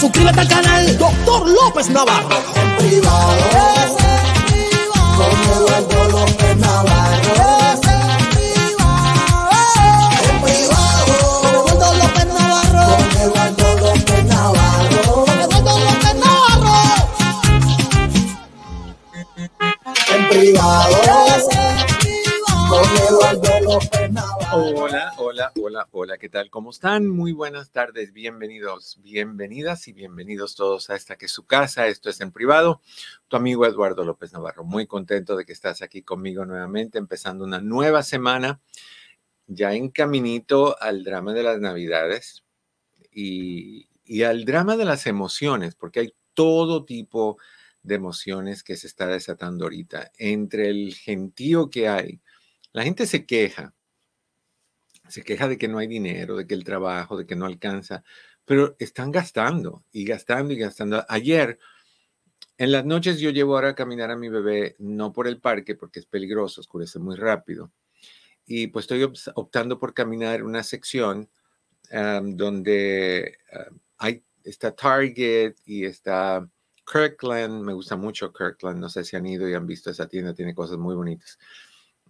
Suscríbete al canal Doctor López Navarro. En privado. Tal? ¿Cómo están? Muy buenas tardes, bienvenidos, bienvenidas y bienvenidos todos a esta que es su casa, esto es en privado. Tu amigo Eduardo López Navarro, muy contento de que estás aquí conmigo nuevamente, empezando una nueva semana, ya en caminito al drama de las navidades y, y al drama de las emociones, porque hay todo tipo de emociones que se está desatando ahorita. Entre el gentío que hay, la gente se queja, se queja de que no hay dinero, de que el trabajo, de que no alcanza, pero están gastando y gastando y gastando. Ayer, en las noches yo llevo ahora a caminar a mi bebé, no por el parque, porque es peligroso, oscurece muy rápido. Y pues estoy optando por caminar una sección am, donde am, hay, está Target y está Kirkland. Me gusta mucho Kirkland. No sé si han ido y han visto esa tienda, tiene cosas muy bonitas.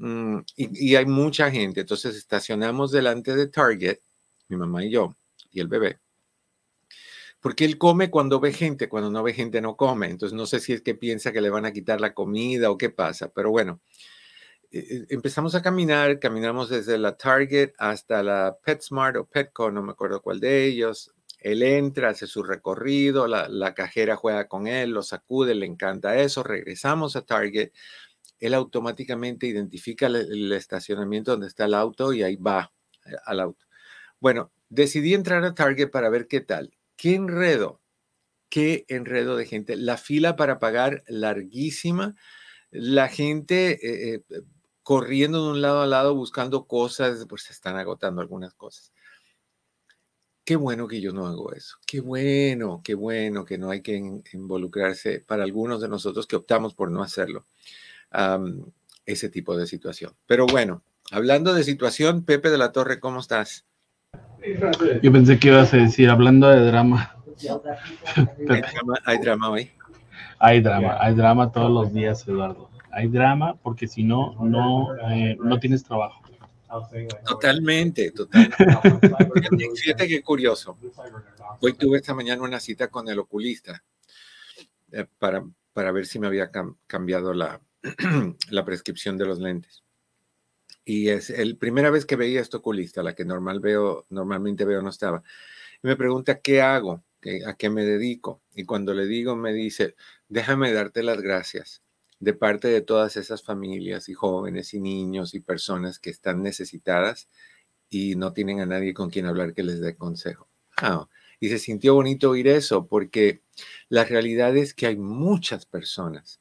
Mm, y, hay mucha gente. Entonces estacionamos delante de Target, mi mamá y yo, y el bebé. Porque él come cuando ve gente, cuando no ve gente no come. Entonces no sé si es que piensa que le van a quitar la comida o qué pasa, pero bueno. eh, eh, Empezamos a caminar, caminamos desde la Target hasta la PetSmart o Petco, no me acuerdo cuál de ellos. Él entra, hace su recorrido, la cajera juega con él, lo sacude, le encanta eso. Regresamos a Target él automáticamente identifica el, el estacionamiento donde está el auto y ahí va eh, al auto. Bueno, decidí entrar a Target para ver qué tal. ¿Qué enredo? ¿Qué enredo de gente? La fila para pagar larguísima. La gente eh, eh, corriendo de un lado a lado buscando cosas, pues se están agotando algunas cosas. Qué bueno que yo no hago eso. Qué bueno, qué bueno que no hay que in- involucrarse para algunos de nosotros que optamos por no hacerlo ese tipo de situación. Pero bueno, hablando de situación, Pepe de la Torre, ¿cómo estás? Yo pensé que ibas a decir, hablando de drama, ¿Hay drama, hay drama hoy? hay drama, hay drama todos los días, Eduardo. Hay drama porque si no, no, eh, no tienes trabajo. Totalmente, totalmente. Fíjate qué curioso. Hoy tuve esta mañana una cita con el oculista eh, para, para ver si me había cam- cambiado la, la prescripción de los lentes. Y es la primera vez que veía a este oculista, la que normal veo, normalmente veo no estaba. Y me pregunta, ¿qué hago? ¿Qué- ¿A qué me dedico? Y cuando le digo, me dice, déjame darte las gracias de parte de todas esas familias y jóvenes y niños y personas que están necesitadas y no tienen a nadie con quien hablar que les dé consejo. Ah, y se sintió bonito oír eso porque la realidad es que hay muchas personas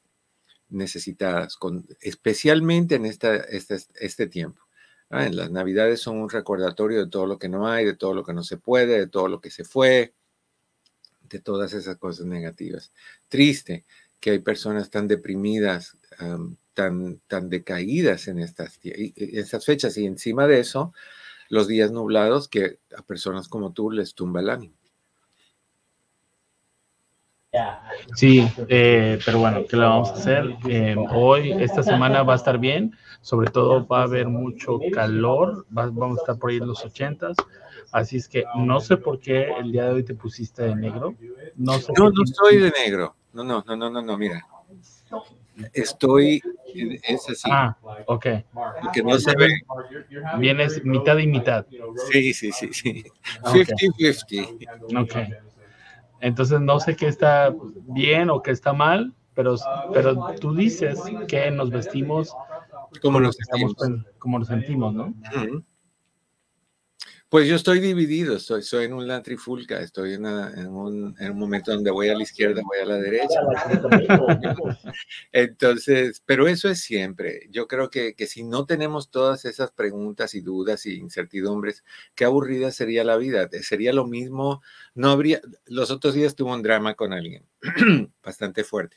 necesitadas, con, especialmente en esta, este, este tiempo. Ah, en las navidades son un recordatorio de todo lo que no hay, de todo lo que no se puede, de todo lo que se fue, de todas esas cosas negativas. Triste que hay personas tan deprimidas, tan, tan decaídas en estas, en estas fechas y encima de eso, los días nublados que a personas como tú les tumba el ánimo. Sí, eh, pero bueno, ¿qué le vamos a hacer? Eh, hoy, esta semana va a estar bien, sobre todo va a haber mucho calor, va- vamos a estar por ahí en los ochentas, así es que no sé por qué el día de hoy te pusiste de negro. No sé No, no de negro. No, no, no, no, no, no, mira. Estoy, es así, Ah, ok. que no se ve. Vienes mitad y mitad. Sí, sí, sí, sí. Ok. 50-50. Ok. Entonces no sé qué está bien o qué está mal, pero, pero tú dices que nos vestimos ¿Cómo nos sentimos? como nos sentimos, ¿no? Pues yo estoy dividido, estoy, soy en una trifulca, estoy en, una- en un, en un momento donde voy a la izquierda, voy a la derecha. Entonces, pero eso es siempre. Yo creo que, que si no tenemos todas esas preguntas y dudas y incertidumbres, qué aburrida sería la vida. Sería lo mismo, no habría, los otros días tuve un drama con alguien bastante fuerte.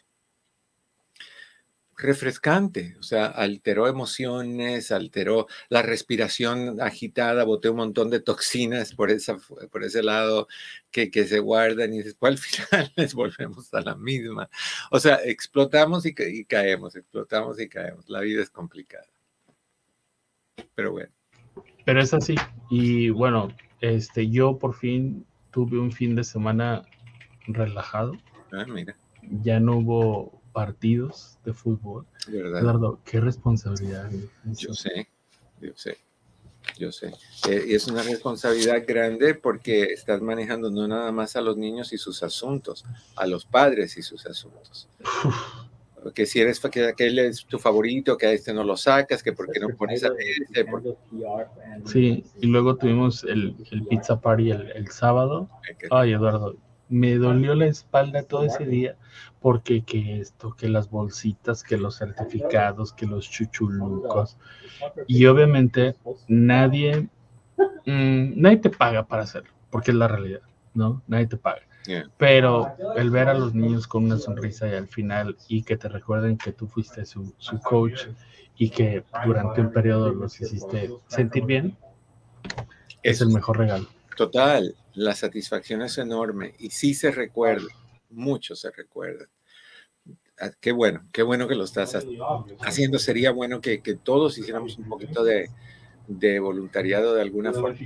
Refrescante, o sea, alteró emociones, alteró la respiración agitada, boté un montón de toxinas por, esa, por ese lado que, que se guardan y después al final les volvemos a la misma. O sea, explotamos y, ca- y caemos, explotamos y caemos. La vida es complicada. Pero bueno, Pero es así. Y bueno, este, yo por fin tuve un fin de semana relajado. ah, mira, Ya no hubo partidos de fútbol. verdad. Eduardo, qué responsabilidad. güey. Yo sé, yo sé, yo sé. Eh, y es una responsabilidad grande porque estás manejando no nada más a los niños y sus asuntos, a los padres y sus asuntos. Que si eres que aquel es tu favorito, que a este no lo sacas, que por qué no pones a este, por- Sí, y luego tuvimos el, el pizza party el, el sábado. Ay, Eduardo, me dolió la espalda todo ese día porque que esto, que las bolsitas, que los certificados, que los chuchulucos. Y obviamente nadie, mm, nadie te paga para hacerlo, porque es la realidad, ¿no? Nadie te paga. Yeah. Pero el ver a los niños con una sonrisa y al final y que te recuerden que tú fuiste su, su coach y que durante un periodo los hiciste sentir bien, es el mejor regalo. Total, la satisfacción es enorme y sí se recuerda, mucho se recuerda. Ah, Qué bueno, qué bueno que lo estás ha- haciendo. Sería bueno que, que todos hiciéramos un poquito de, de voluntariado de alguna forma,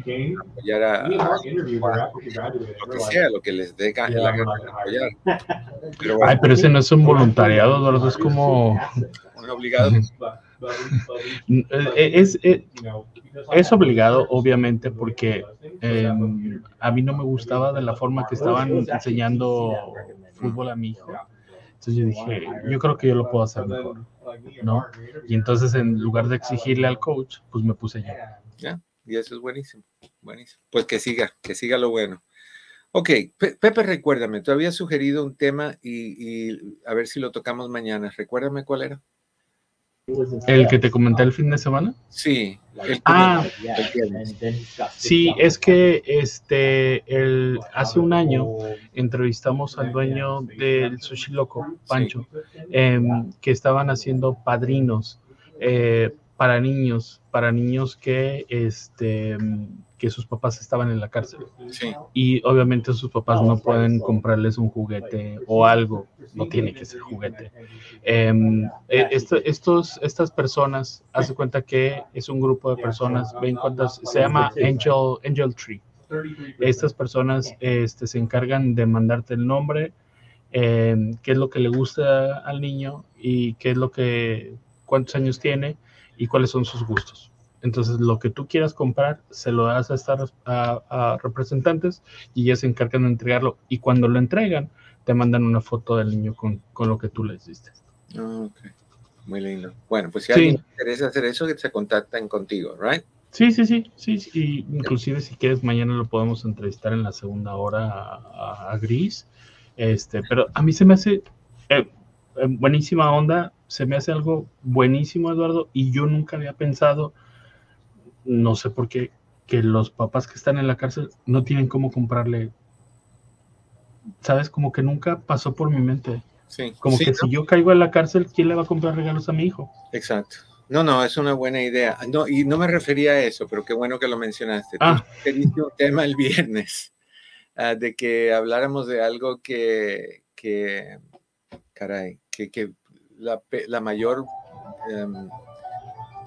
apoyar a, a- lo que sea, lo que les dé la gana de apoyar. Pero bueno, Ay, pero ese no es un voluntariado, Eduardo, es como... un obligado. Eh, Es, es, es obligado, obviamente, porque eh, a mí no me gustaba de la forma que estaban enseñando fútbol a mi hijo. Entonces yo dije, yo creo que yo lo puedo hacer mejor, ¿no? Y entonces en lugar de exigirle al coach, pues me puse yo. ¿ya? Y eso es buenísimo, buenísimo. Pues que siga, que siga lo bueno. Ok, Pe- Pepe, recuérdame, tú habías sugerido un tema y a ver si lo tocamos mañana. Recuérdame cuál era. El que te comenté el fin de semana. Sí, el Ah. Sí, es que este, el, hace un año entrevistamos al dueño del Sushi Loco, Pancho, em, que estaban haciendo padrinos eh, para niños, para niños que, este, que sus papás estaban en la cárcel. Sí, Y obviamente sus papás no pueden comprarles un juguete o algo, no tiene que ser juguete. Em, eh, esto- estos, estas personas, hace cuenta que es un grupo de personas, ven cuántas, se llama Angel, Angel Tree. Estas personas este, se encargan de mandarte el nombre, em, qué es lo que le gusta al niño y qué es lo que, cuántos años tiene y cuáles son sus gustos. Entonces, lo que tú quieras comprar, se lo das a estas a- a representantes y ellas se encargan de entregarlo. Y cuando lo entregan, te mandan una foto del niño con, con lo que tú les diste. Ah, ok. Muy lindo. Bueno, pues si a Sí. alguien interesa hacer eso, que se contactan contigo, ¿right? Sí, sí, sí, sí, sí. Y inclusive si quieres, mañana lo podemos entrevistar en la segunda hora a, a- a Gris. Este, pero a mí se me hace eh, eh, buenísima onda, se me hace algo buenísimo, Eduardo, y yo nunca había pensado, no sé por qué, que los papás que están en la cárcel no tienen cómo comprarle. ¿Sabes? Como que nunca pasó por mi mente. Sí. Como Sí, que ¿no? si yo caigo en la cárcel, ¿quién le va a comprar regalos a mi hijo? Exacto. No, no, es una buena idea. No, y no me refería a eso, pero qué bueno que lo mencionaste. Ah. un tema el viernes, ah, de que habláramos de algo que, que caray, que, que la, la mayor, em,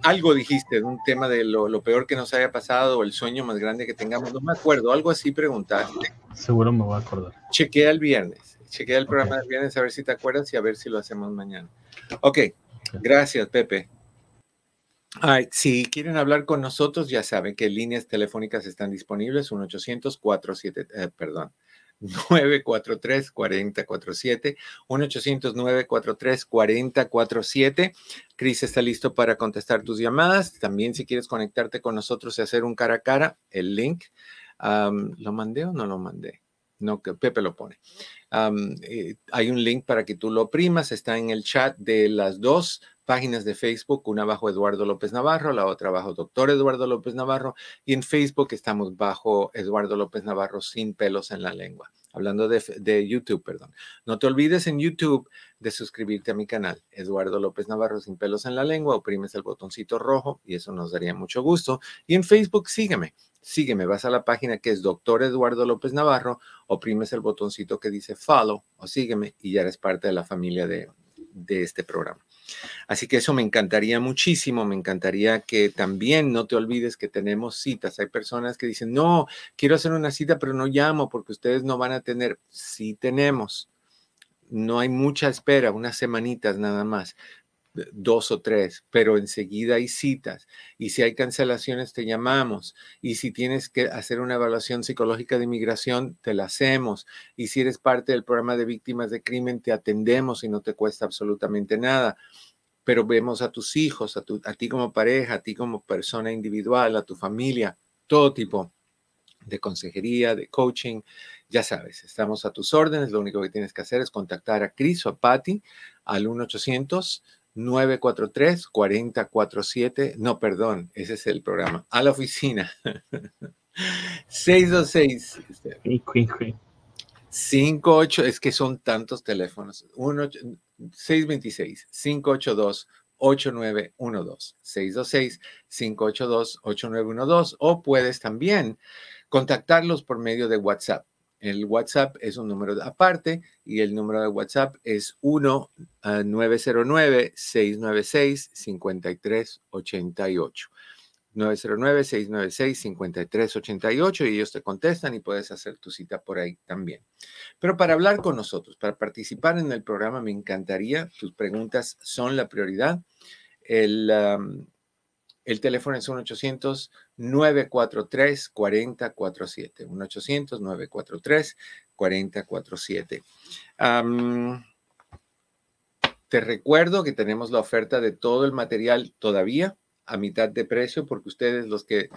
algo dijiste, de un tema de lo, lo peor que nos haya pasado o el sueño más grande que tengamos, no me acuerdo, algo así preguntaste. Seguro me voy a acordar. Chequea el viernes, chequea el programa del viernes a ver si te acuerdas y a ver si lo hacemos mañana. Ok, gracias Pepe. Right, Si quieren hablar con nosotros, ya saben que líneas telefónicas están disponibles, 1-800-47, eh, perdón, 943-4047, 1-800-943-4047. Cris está listo para contestar tus llamadas. También si quieres conectarte con nosotros y hacer un cara a cara, el link. ¿Lo mandé o no lo mandé? No, que Pepe lo pone. Eh, hay un link para que tú lo oprimas, está en el chat de las dos páginas de Facebook, una bajo Eduardo López Navarro, la otra bajo Doctor Eduardo López Navarro, y en Facebook estamos bajo Eduardo López Navarro sin pelos en la lengua. Hablando de, de, YouTube, perdón. No te olvides en YouTube de suscribirte a mi canal, Eduardo López Navarro sin pelos en la lengua, oprimes el botoncito rojo y eso nos daría mucho gusto. Y en Facebook sígueme, sígueme, vas a la página que es Doctor Eduardo López Navarro, oprimes el botoncito que dice follow o sígueme y ya eres parte de la familia de, de este programa. Así que eso me encantaría muchísimo, me encantaría que también no te olvides que tenemos citas. Hay personas que dicen, no, quiero hacer una cita, pero no llamo porque ustedes no van a tener. Sí tenemos. No hay mucha espera, unas semanitas nada más dos o tres, pero enseguida hay citas. Y si hay cancelaciones, te llamamos. Y si tienes que hacer una evaluación psicológica de inmigración, te la hacemos. Y si eres parte del programa de víctimas de crimen, te atendemos y no te cuesta absolutamente nada. Pero vemos a tus hijos, a, a ti como pareja, a ti como persona individual, a tu familia, todo tipo de consejería, de coaching. Ya sabes, estamos a tus órdenes. Lo único que tienes que hacer es contactar a Cris o a Patty al 1 800 943-4047. No, perdón, ese es el programa. A la oficina. 626. 58, es que son tantos teléfonos. 626 582 8912 626 582 8912 o puedes también contactarlos por medio de WhatsApp el WhatsApp es un número aparte y el número de WhatsApp es 1-909-696-5388. 909-696-5388 y ellos te contestan y puedes hacer tu cita por ahí también. Pero para hablar con nosotros, para participar en el programa, me encantaría, tus preguntas son la prioridad. El, el teléfono es 1-800-943-4047. 1-800-943-4047. te recuerdo que tenemos la oferta de todo el material todavía a mitad de precio porque ustedes los que...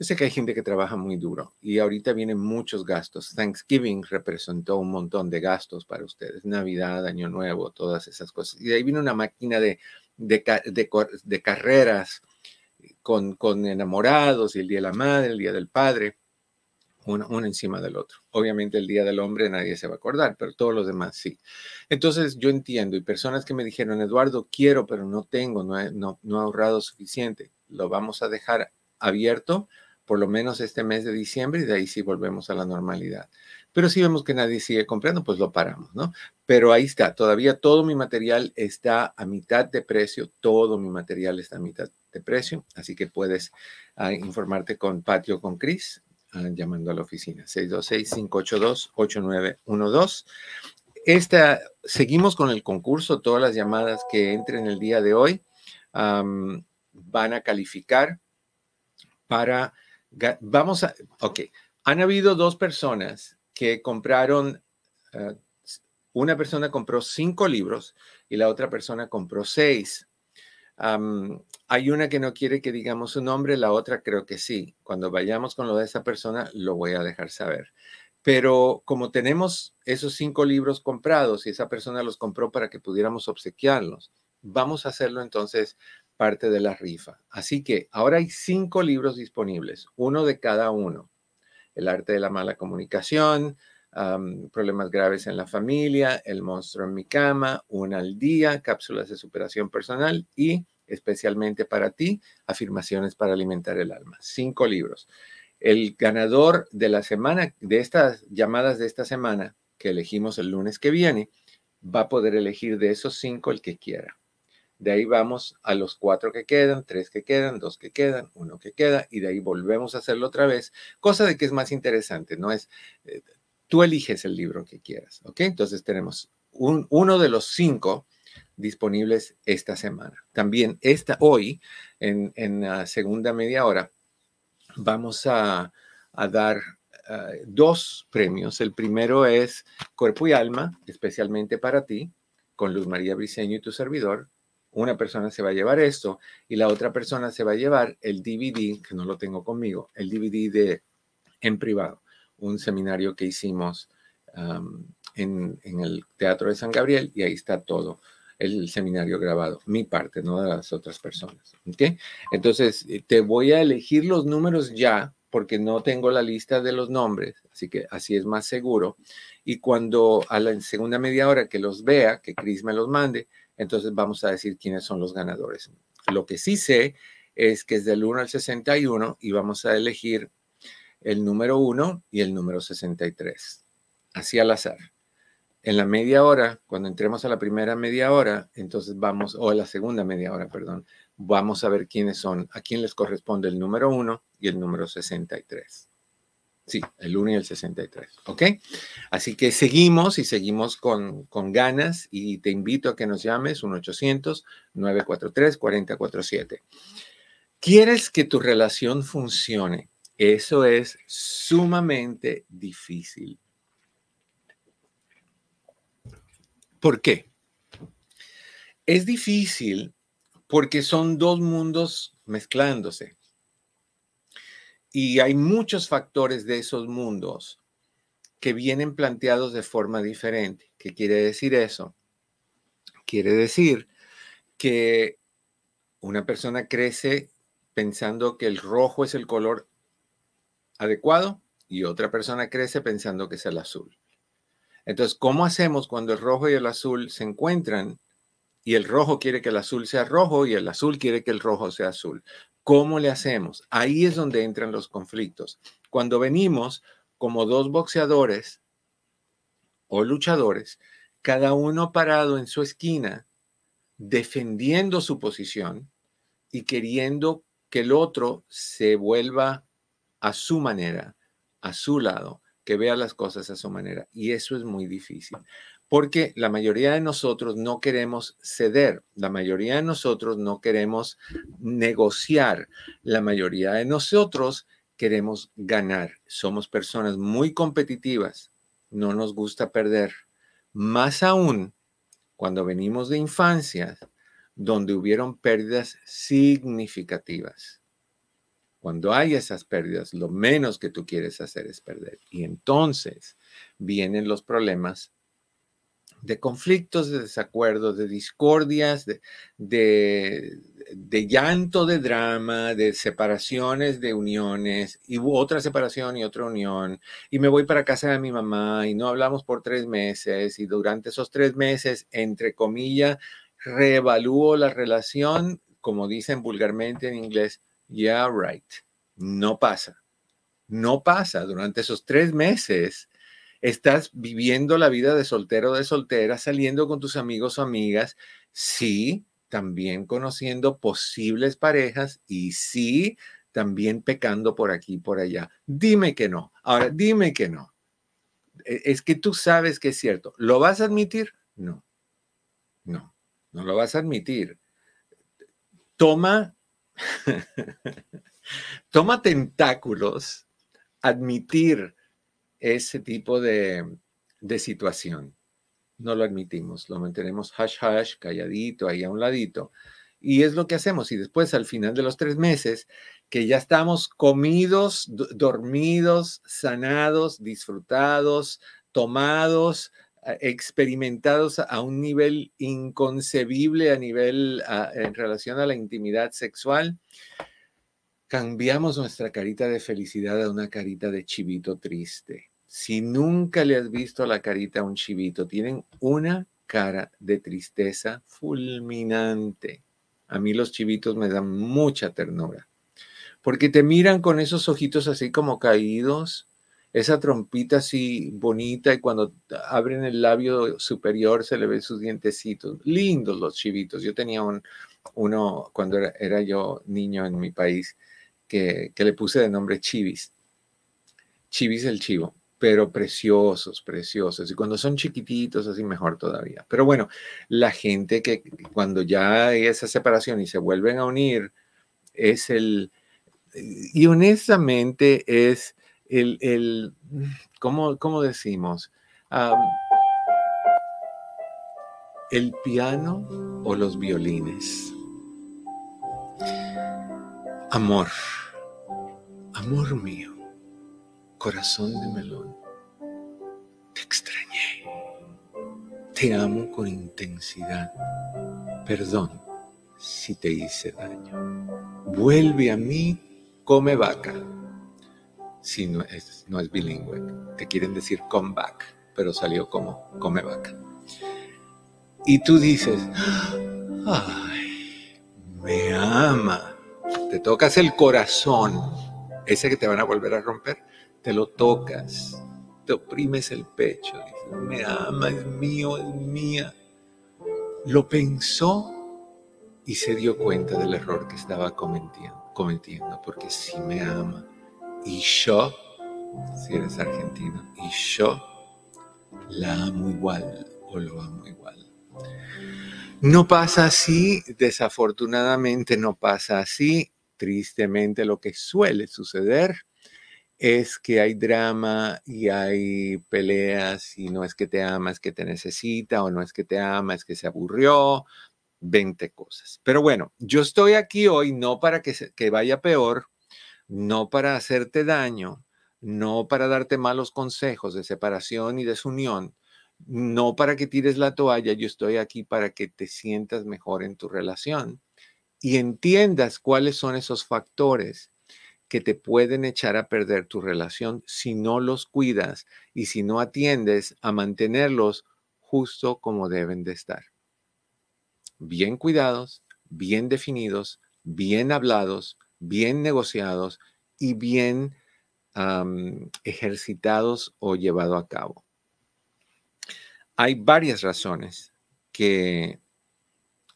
Yo sé que hay gente que trabaja muy duro y ahorita vienen muchos gastos. Thanksgiving representó un montón de gastos para ustedes. Navidad, Año Nuevo, todas esas cosas. Y ahí viene una máquina de, de carreras con, enamorados y el Día de la Madre, el Día del Padre, uno, encima del otro. Obviamente el Día del Hombre nadie se va a acordar, pero todos los demás sí. Entonces yo entiendo y personas que me dijeron, Eduardo, quiero, pero no tengo, no he, no, no he ahorrado suficiente, lo vamos a dejar abierto por lo menos este mes de diciembre y de ahí sí volvemos a la normalidad. Pero si vemos que nadie sigue comprando, pues lo paramos, ¿no? Pero ahí está, todavía todo mi material está a mitad de precio, todo mi material está a mitad de precio, así que puedes ah, informarte con Patio con Cris ah, llamando a la oficina 626-582-8912. Esta, seguimos con el concurso, todas las llamadas que entren el día de hoy van a calificar para, vamos a, ok, han habido dos personas que compraron, ah, una persona compró cinco libros y la otra persona compró seis. Hay una que no quiere que digamos su nombre, la otra creo que sí. Cuando vayamos con lo de esa persona, lo voy a dejar saber. Pero como tenemos esos cinco libros comprados y esa persona los compró para que pudiéramos obsequiarlos, vamos a hacerlo entonces parte de la rifa. Así que ahora hay cinco libros disponibles, uno de cada uno el arte de la mala comunicación, problemas graves en la familia, el monstruo en mi cama, una al día, cápsulas de superación personal y especialmente para ti, afirmaciones para alimentar el alma. Cinco libros. El ganador de la semana, de estas llamadas de esta semana, que elegimos el lunes que viene, va a poder elegir de esos cinco el que quiera. De ahí vamos a los cuatro que quedan, tres que quedan, dos que quedan, uno que queda, y de ahí volvemos a hacerlo otra vez. Cosa de que es más interesante, ¿no? Es, eh, tú eliges el libro que quieras, ¿ok? Entonces tenemos un, uno de los cinco disponibles esta semana. También esta, hoy, en, en la segunda media hora, vamos a, a dar ah, dos premios. El primero es Cuerpo y Alma, especialmente para ti, con Luz María Briceño y tu servidor. Una persona se va a llevar esto y la otra persona se va a llevar el DVD, que no lo tengo conmigo, el DVD de en privado, un seminario que hicimos en, en el Teatro de San Gabriel y ahí está todo el seminario grabado, mi parte, no de las otras personas. ¿ok? Entonces, eh, te voy a elegir los números ya, porque no tengo la lista de los nombres, así que así es más seguro. Y cuando a la segunda media hora que los vea, que Chris me los mande, entonces vamos a decir quiénes son los ganadores. Lo que sí sé es que es del 1 al 61 y vamos a elegir el número 1 y el número 63, así al azar en la media hora, cuando entremos a la primera media hora, entonces vamos, o a la segunda media hora, perdón, vamos a ver quiénes son, a quién les corresponde el número 1 y el número 63. Sí, el 1 y el 63, ¿ok? Así que seguimos y seguimos con, con ganas y te invito a que nos llames 1-800-943-4047. ¿Quieres que tu relación funcione? Eso es sumamente difícil ¿Por qué? Es difícil porque son dos mundos mezclándose. Y hay muchos factores de esos mundos que vienen planteados de forma diferente. ¿Qué quiere decir eso? Quiere decir que una persona crece pensando que el rojo es el color adecuado y otra persona crece pensando que es el azul. Entonces, ¿cómo hacemos cuando el rojo y el azul se encuentran y el rojo quiere que el azul sea rojo y el azul quiere que el rojo sea azul? ¿Cómo le hacemos? Ahí es donde entran los conflictos. Cuando venimos como dos boxeadores o luchadores, cada uno parado en su esquina, defendiendo su posición y queriendo que el otro se vuelva a su manera, a su lado, que vea las cosas a su manera. Y eso es muy difícil, porque la mayoría de nosotros no queremos ceder, la mayoría de nosotros no queremos negociar, la mayoría de nosotros queremos ganar. Somos personas muy competitivas, no nos gusta perder. Más aún cuando venimos de infancias donde hubieron pérdidas significativas. Cuando hay esas pérdidas, lo menos que tú quieres hacer es perder. Y entonces vienen los problemas de conflictos, de desacuerdos, de discordias, de, de, llanto, de drama, de separaciones, de uniones, y otra separación y otra unión, y me voy para casa de mi mamá y no hablamos por tres meses, y durante esos tres meses, entre comillas, reevalúo la relación, como dicen vulgarmente en inglés, Yeah, right. No pasa. No pasa. Durante esos tres meses estás viviendo la vida de soltero o de soltera, saliendo con tus amigos o amigas. Sí, también conociendo posibles parejas y sí, también pecando por aquí y por allá. Dime que no. Ahora, dime que no. E, es que tú sabes que es cierto. ¿Lo vas a admitir? No. No, no lo vas a admitir. Toma Toma tentáculos admitir ese tipo de, de situación. No lo admitimos, lo mantenemos hash hash, calladito, ahí a un ladito. Y es lo que hacemos. Y después, al final de los tres meses, que ya estamos comidos, dormidos, sanados, disfrutados, tomados, experimentados a un nivel inconcebible a nivel en relación a la intimidad sexual, cambiamos nuestra carita de felicidad a una carita de chivito triste. Si nunca le has visto la carita a un chivito, tienen una cara de tristeza fulminante. A mí los chivitos me dan mucha ternura, porque te miran con esos ojitos así como caídos, esa trompita así bonita y cuando abren el labio superior se le ven sus dientecitos. Lindos los chivitos. Yo tenía un, uno cuando era, yo niño en mi país que, que, le puse de nombre Chivis. Chivis el chivo, pero preciosos, preciosos. Y cuando son chiquititos, así mejor todavía. Pero bueno, la gente que cuando ya hay esa separación y se vuelven a unir, es el... Y honestamente es el, el ¿cómo, cómo decimos? el piano o los violines. Amor, amor mío, corazón de melón, te extrañé, te amo con intensidad, perdón si te hice daño, vuelve a mí, come vaca. Si no es, no es bilingüe, te quieren decir come back, pero salió como come vaca. Y tú dices, ay, me ama. Te tocas el corazón, ese que te van a volver a romper, te lo tocas, te oprimes el pecho, dices, me ama, es mío, es mía. Lo pensó y se dio cuenta del error que estaba cometiendo, cometiendo porque sí me ama. Y yo, si eres argentino, y yo la amo igual o lo amo igual. No pasa así, desafortunadamente no pasa así. Tristemente lo que suele suceder es que hay drama y hay peleas y no es que te ama, es que te necesita o no es que te ama, es que se aburrió, 20 cosas. Pero bueno, yo estoy aquí hoy no para que, que vaya peor, no para hacerte daño, no para darte malos consejos de separación y desunión, no para que tires la toalla, yo estoy aquí para que te sientas mejor en tu relación y entiendas cuáles son esos factores que te pueden echar a perder tu relación si no los cuidas y si no atiendes a mantenerlos justo como deben de estar. Bien cuidados, bien definidos, bien hablados, bien negociados y bien ejercitados o llevado a cabo hay varias razones que,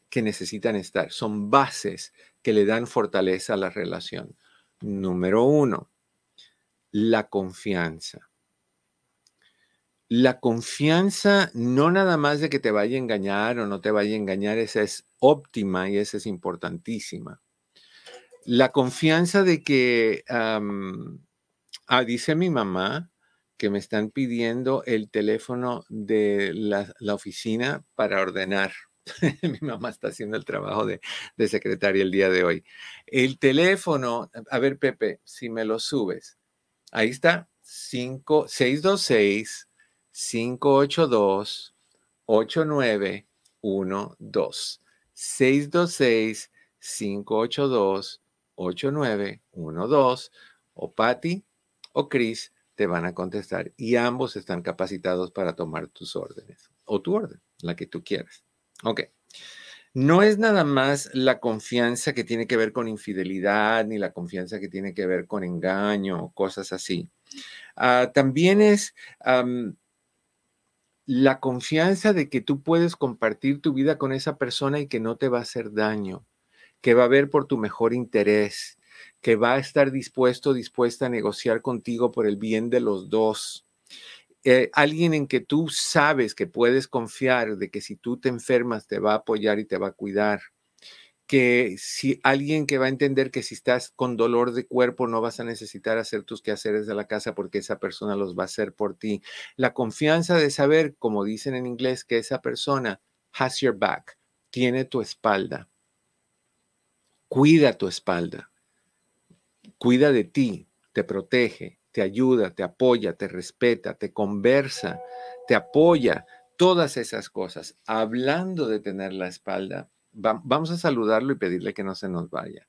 que necesitan estar. Son bases que le dan fortaleza a la relación. Número uno, la confianza. La confianza no nada más de que te vaya a engañar o no te vaya a engañar, esa es óptima y esa es importantísima. La confianza de que, ah, dice mi mamá, que me están pidiendo el teléfono de la, oficina para ordenar. Mi mamá está haciendo el trabajo de, secretaria el día de hoy. El teléfono, a ver, Pepe, si me lo subes. Ahí está, 626 582 8912. 626 582 8912 o Patty o Chris te van a contestar y ambos están capacitados para tomar tus órdenes o tu orden, la que tú quieras. Ok. No es nada más la confianza que tiene que ver con infidelidad, ni la confianza que tiene que ver con engaño o cosas así. Ah, también es la confianza de que tú puedes compartir tu vida con esa persona y que no te va a hacer daño, que va a ver por tu mejor interés, que va a estar dispuesto, dispuesta a negociar contigo por el bien de los dos. Eh, alguien en que tú sabes que puedes confiar de que si tú te enfermas te va a apoyar y te va a cuidar. Que si alguien que va a entender que si estás con dolor de cuerpo no vas a necesitar hacer tus quehaceres de la casa porque esa persona los va a hacer por ti. La confianza de saber, como dicen en inglés, que esa persona has your back, tiene tu espalda, cuida tu espalda cuida de ti, te protege, te ayuda, te apoya, te respeta, te conversa, te apoya, todas esas cosas. Hablando de tener la espalda, vamos a saludarlo y pedirle que no se nos vaya,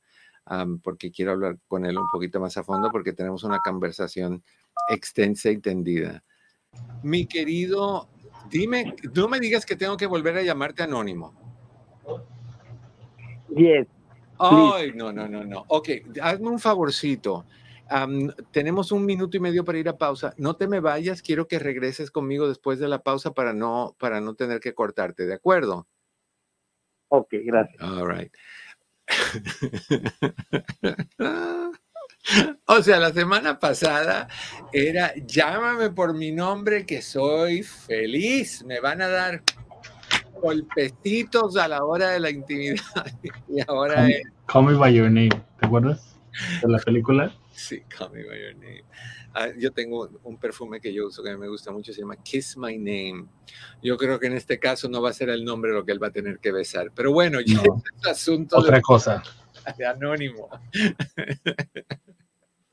porque quiero hablar con él un poquito más a fondo porque tenemos una conversación extensa y tendida. Mi querido, dime, no me digas que tengo que volver a llamarte anónimo. Yes. Ay, no, no, no, no. Ok, hazme un favorcito. tenemos un minuto y medio para ir a pausa. No te me vayas, quiero que regreses conmigo después de la pausa para no, para no tener que cortarte, ¿de acuerdo? Ok, gracias. All right. O sea, la semana pasada era llámame por mi nombre que soy feliz. Me van a dar golpecitos a la hora de la intimidad. Y ahora call, es. Call me by your name, ¿te acuerdas? de la película. Sí, Call Me By Your Name. Ah, yo tengo un perfume que yo uso que me gusta mucho, se llama Kiss My Name. Yo creo que en este caso no va a ser el nombre lo que él va a tener que besar. Pero bueno, ya No. es asunto Otra de, cosa. de anónimo.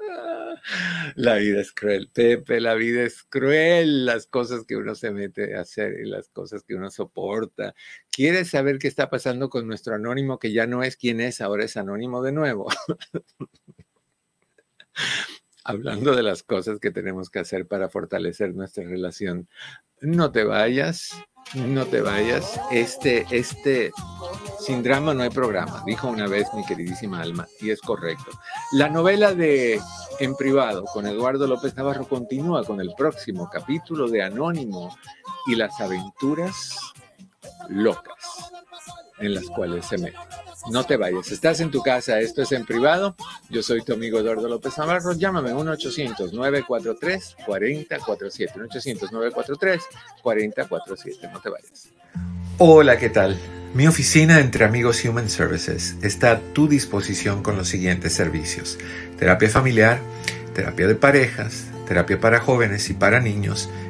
La vida es cruel, Pepe, la vida es cruel, las cosas que uno se mete a hacer y las cosas que uno soporta. ¿Quieres saber qué está pasando con nuestro anónimo que ya no es quien es, ahora es anónimo de nuevo? Hablando de las cosas que tenemos que hacer para fortalecer nuestra relación. No te vayas, no te vayas. Este, este, sin drama no hay programa, dijo una vez mi queridísima Alma, y es correcto. La novela de En privado con Eduardo López Navarro continúa con el próximo capítulo de Anónimo y las aventuras locas en las cuales se mete. No te vayas, estás en tu casa, esto es en privado. Yo soy tu amigo Eduardo López Navarro. Llámame 1-800-943-4047. 1-800-943-4047. No te vayas. Hola, ¿qué tal? Mi oficina entre amigos Human Services está a tu disposición con los siguientes servicios. Terapia familiar, terapia de parejas, terapia para jóvenes y para niños,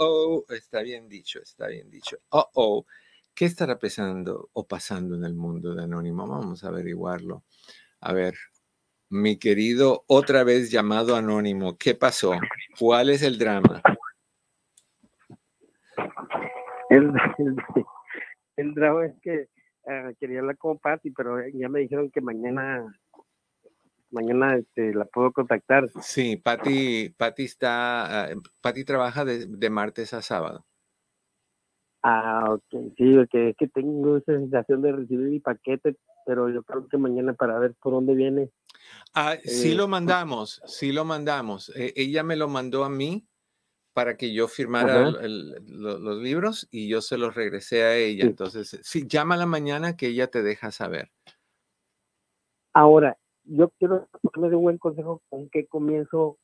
Oh, está bien dicho, está bien dicho. Oh, oh, ¿qué estará pasando o pasando en el mundo de Anónimo? Vamos a averiguarlo. A ver, mi querido, otra vez llamado Anónimo, ¿qué pasó? ¿Cuál es el drama? El drama es que eh, quería hablar con Patti, pero ya me dijeron que mañana mañana este, la puedo contactar. Sí, Patti, Patti está, ah, Patti trabaja de, de martes a sábado. Ah, ok, sí, porque es que tengo esa sensación de recibir mi paquete, pero yo creo que mañana para ver por dónde viene. Ah, sí lo mandamos, sí lo mandamos. Eh, ella me lo mandó a mí para que yo firmara el- el- los libros y yo se los regresé a ella. Sí. Entonces, sí, llámala mañana que ella te deja saber. Ahora, yo quiero que me dé un buen consejo con qué comienzo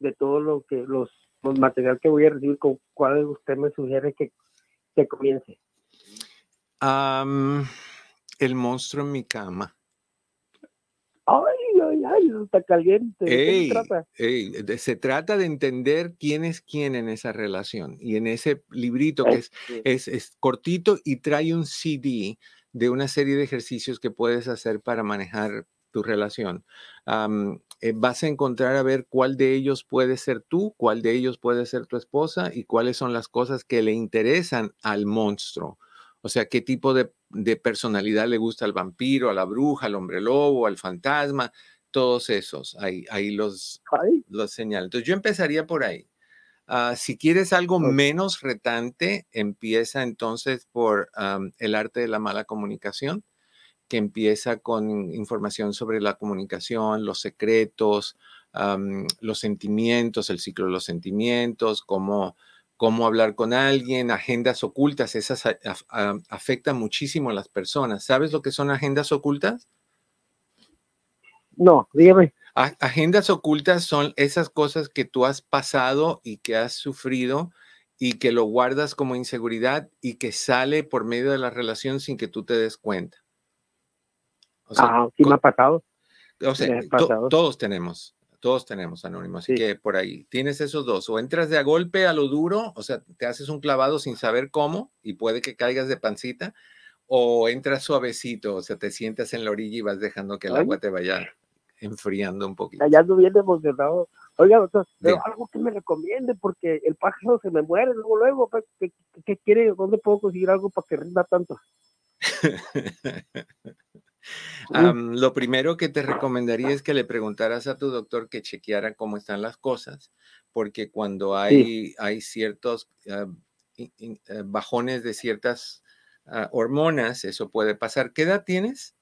de todo lo que los, los material que voy a recibir, con cuál usted me sugiere que, que comience. El monstruo en mi cama. Ay, ay, ay, está caliente. ¿De qué se trata? ey, de- se trata de entender quién es quién en esa relación. Y en ese librito que es, Sí. es, es cortito y trae un CD de una serie de ejercicios que puedes hacer para manejar tu relación. Eh, vas a encontrar a ver cuál de ellos puede ser tú, cuál de ellos puede ser tu esposa y cuáles son las cosas que le interesan al monstruo. O sea, qué tipo de, de personalidad le gusta al vampiro, a la bruja, al hombre lobo, al fantasma, todos esos. Ahí, ahí los, los señalo. Entonces yo empezaría por ahí. Ah, si quieres algo menos retante, empieza entonces por el arte de la mala comunicación, que empieza con información sobre la comunicación, los secretos, los sentimientos, el ciclo de los sentimientos, cómo, cómo hablar con alguien, agendas ocultas, esas a- af- a- afectan muchísimo a las personas. ¿Sabes lo que son agendas ocultas? no, dígame. A- Agendas ocultas son esas cosas que tú has pasado y que has sufrido y que lo guardas como inseguridad y que sale por medio de la relación sin que tú te des cuenta. O sea, Ah, sí me ha pasado. o sea, to- todos tenemos, todos tenemos anónimo, así Sí. que por ahí tienes esos dos. O entras de a golpe a lo duro, o sea, te haces un clavado sin saber cómo y puede que caigas de pancita, o entras suavecito, o sea, te sientas en la orilla y vas dejando que el Ay. agua te vaya enfriando un poquito. Allá ando bien emocionado. Oiga, doctor, pero algo que me recomiende, porque el pájaro se me muere luego, luego, pues, ¿qué, qué quiere? ¿Dónde puedo conseguir algo para que rinda tanto? lo primero que te recomendaría es que le preguntaras a tu doctor que chequeara cómo están las cosas, porque cuando hay, hay ciertos ah, eh, bajones de ciertas ah, hormonas, eso puede pasar. ¿Qué edad tienes?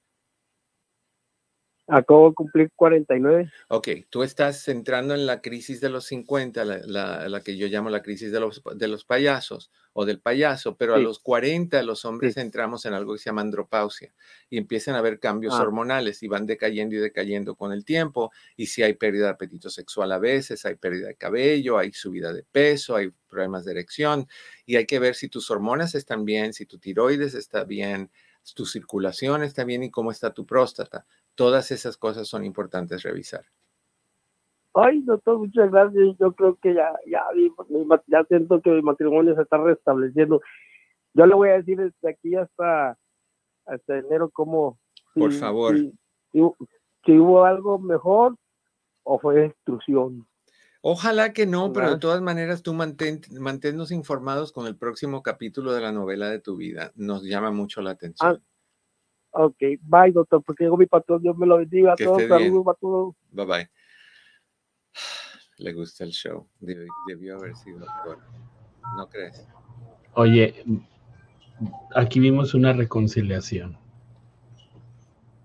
Acabo de cumplir 49. Ok, tú estás entrando en la crisis de los 50, la, la, que yo llamo la crisis de los, de los payasos o del payaso, pero a los 40 los hombres entramos en algo que se llama andropausia y empiezan a haber cambios ah. hormonales y van decayendo y decayendo con el tiempo. Y si hay pérdida de apetito sexual a veces, hay pérdida de cabello, hay subida de peso, hay problemas de erección y hay que ver si tus hormonas están bien, si tu tiroides está bien, tu circulación está bien y cómo está tu próstata. Todas esas cosas son importantes revisar. Ay, doctor, muchas gracias. Yo creo que ya, ya, ya siento que mi matrimonio se está restableciendo. Yo le voy a decir desde aquí hasta, hasta enero cómo... Por favor. Si, hubo algo mejor o fue destrucción. Ojalá que no, pero de todas maneras tú mantén, manténnos informados con el próximo capítulo de la novela de tu vida. Nos llama mucho la atención. Ah, ok, bye, doctor, porque digo mi patrón, Dios me lo bendiga a todos. Saludos a todos. Bye bye. Le gusta el show. Debió, haber sido doctor. ¿No crees? Oye, aquí vimos una reconciliación.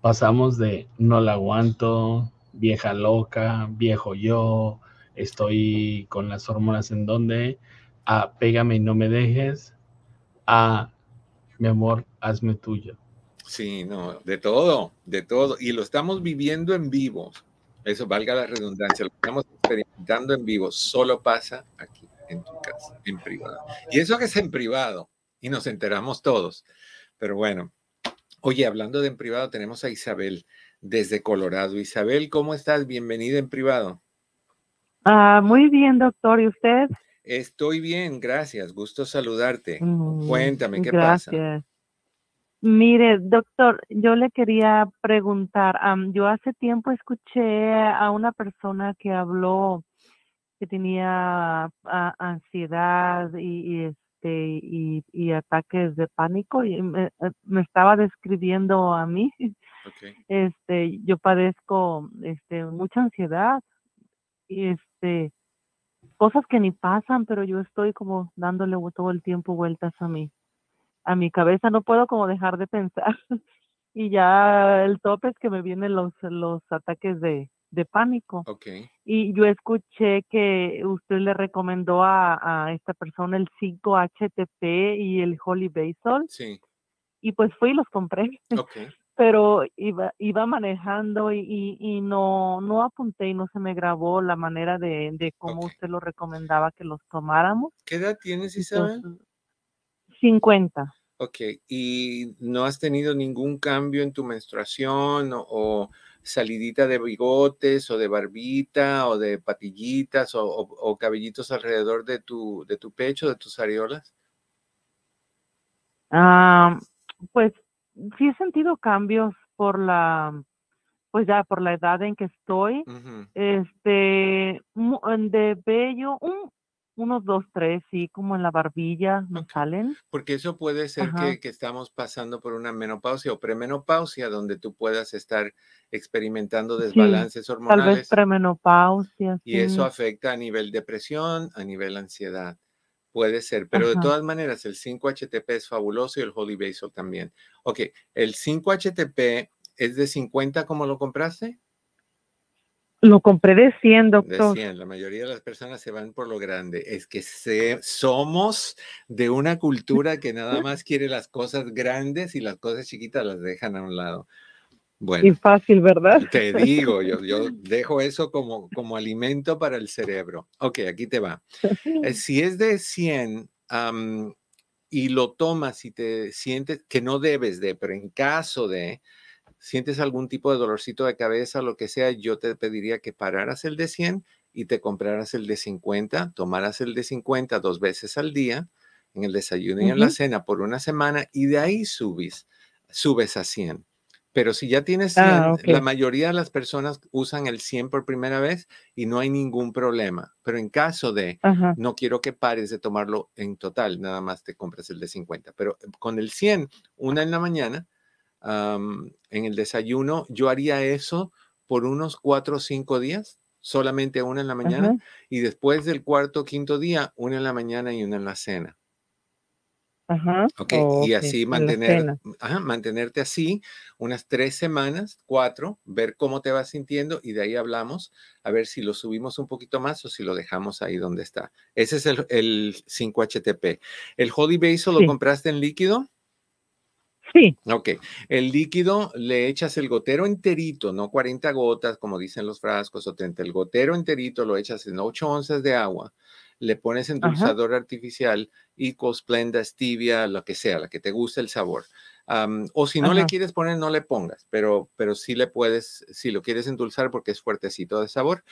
Pasamos de no la aguanto, vieja loca, viejo yo, estoy con las hormonas en donde, a pégame y no me dejes, a mi amor, hazme tuyo. Sí, no, de todo, de todo. Y lo estamos viviendo en vivo. Eso valga la redundancia, lo estamos experimentando en vivo. Solo pasa aquí, en tu casa, en privado. Y eso que es en privado, y nos enteramos todos. Pero bueno, oye, hablando de en privado, tenemos a Isabel desde Colorado. Isabel, ¿cómo estás? Bienvenida en privado. Ah, muy bien, doctor. ¿Y usted? Estoy bien, gracias. Gusto saludarte. Mm, Cuéntame, ¿qué pasa? Mire, doctor, yo le quería preguntar, yo hace tiempo escuché a una persona que habló que tenía ansiedad y, este y, ataques de pánico y me, eh, estaba describiendo a mí. Este, yo padezco este mucha ansiedad y este cosas que ni pasan, pero yo estoy como dándole todo el tiempo vueltas a mí a mi cabeza, no puedo como dejar de pensar. y ya el tope es que me vienen los, los ataques de, de pánico. Okay. Y yo escuché que usted le recomendó a, a esta persona el 5-HTP y el Holy Basil. Sí. Y pues fui y los compré. Okay. Pero iba, iba manejando y, y, y, no, no apunté y no se me grabó la manera de, de cómo usted lo recomendaba que los tomáramos. ¿Qué edad tienes, Isabel? 50. Ok, ¿y no has tenido ningún cambio en tu menstruación o, salidita de bigotes o de barbita o de patillitas o, cabellitos alrededor de tu, de tu pecho, de tus areolas? Ah, pues sí he sentido cambios por la, pues ya por la edad en que estoy. Este, de vello, un, unos dos, tres, sí, como en la barbilla me salen. Porque eso puede ser que, que, estamos pasando por una menopausia o premenopausia, donde tú puedas estar experimentando desbalances hormonales. Tal vez premenopausia. Y eso afecta a nivel depresión, a nivel ansiedad. Puede ser, pero de todas maneras, el 5-HTP es fabuloso y el Holy Basil también. Ok, el 5-HTP es de 50 como lo compraste. Lo compré de 100, doctor. De 100. La mayoría de las personas se van por lo grande. Es que somos de una cultura que nada más quiere las cosas grandes y las cosas chiquitas las dejan a un lado. Bueno. Y fácil, ¿verdad? Te digo, yo, yo dejo eso como, como alimento para el cerebro. Ok, aquí te va. Eh, si es de 100 y lo tomas y te sientes que no debes de, pero en caso de, sientes algún tipo de dolorcito de cabeza, lo que sea, yo te pediría que pararas el de 100 y te compraras el de 50, tomaras el de 50 dos veces al día, en el desayuno y en la cena por una semana y de ahí subes, subes a 100. Pero si ya tienes 100, Ah, la mayoría de las personas usan el 100 por primera vez y no hay ningún problema. Pero en caso de Ajá. no quiero que pares de tomarlo en total, nada más te compras el de 50. Pero eh, con el 100, una en la mañana, am, en el desayuno, yo haría eso por unos cuatro o cinco días, solamente una en la mañana, Ajá. y después del cuarto o quinto día, una en la mañana y una en la cena. Ajá. ¿ok? Oh, y así mantener, ajá, mantenerte así unas tres semanas, cuatro, ver cómo te vas sintiendo y de ahí hablamos a ver si lo subimos un poquito más o si lo dejamos ahí donde está. Ese es el, el 5-HTP. ¿El Holy Basil lo Sí. compraste en líquido? Sí. Ok, el líquido le echas el gotero enterito, no 40 gotas como dicen los frascos o 30, el gotero enterito lo echas en 8 onzas de agua, le pones endulzador artificial, Equal, Splenda, Stevia, lo que sea, la que te guste el sabor. O si no le Ajá. quieres poner, no le pongas, pero, pero sí le puedes, si lo quieres endulzar porque es fuertecito de sabor,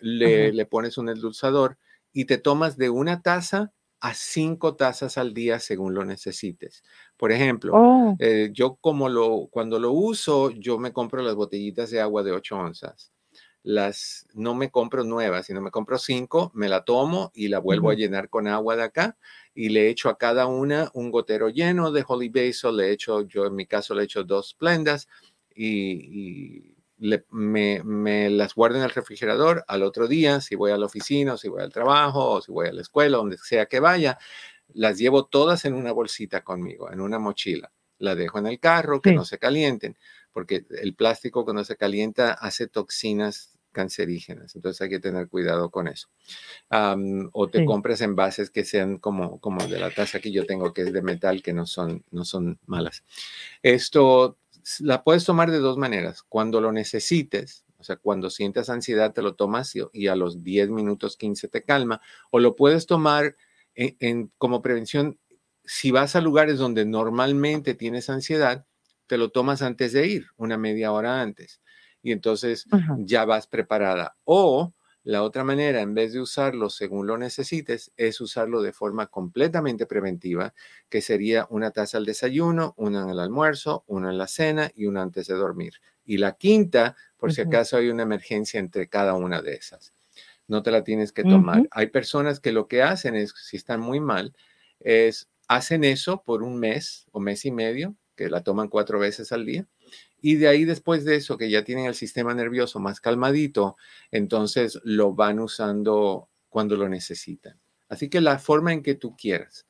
le, Ajá. le pones un endulzador y te tomas de una taza a cinco tazas al día según lo necesites. Por ejemplo, Oh, eh, yo como lo, cuando lo uso, yo me compro las botellitas de agua de 8 onzas. Las, no me compro nuevas, sino me compro cinco, me la tomo y la vuelvo a llenar con agua de acá y le echo a cada una un gotero lleno de Holy Basil, le echo, yo en mi caso le echo dos plendas y, y le- me, me las guardo en el refrigerador al otro día, si voy a la oficina o si voy al trabajo o si voy a la escuela, donde sea que vaya, las llevo todas en una bolsita conmigo, en una mochila. La dejo en el carro, que Sí. no se calienten, porque el plástico cuando se calienta hace toxinas cancerígenas, entonces hay que tener cuidado con eso. O te Sí. compras envases que sean como, como de la taza que yo tengo, que es de metal, que no son, no son malas. Esto la puedes tomar de dos maneras. Cuando lo necesites, o sea, cuando sientas ansiedad, te lo tomas y, y a los 10 minutos, 15 te calma. O lo puedes tomar en- en- como prevención. Si vas a lugares donde normalmente tienes ansiedad, te lo tomas antes de ir, una media hora antes. Y entonces ya vas preparada. O la otra manera, en vez de usarlo según lo necesites, es usarlo de forma completamente preventiva, que sería una taza al desayuno, una en el almuerzo, una en la cena y una antes de dormir. Y la quinta, por si acaso hay una emergencia entre cada una de esas. No te la tienes que tomar. Hay personas que lo que hacen es, si están muy mal, es hacen eso por un mes o mes y medio, que la toman cuatro veces al día. Y de ahí después de eso, que ya tienen el sistema nervioso más calmadito, entonces lo van usando cuando lo necesitan. Así que la forma en que tú quieras.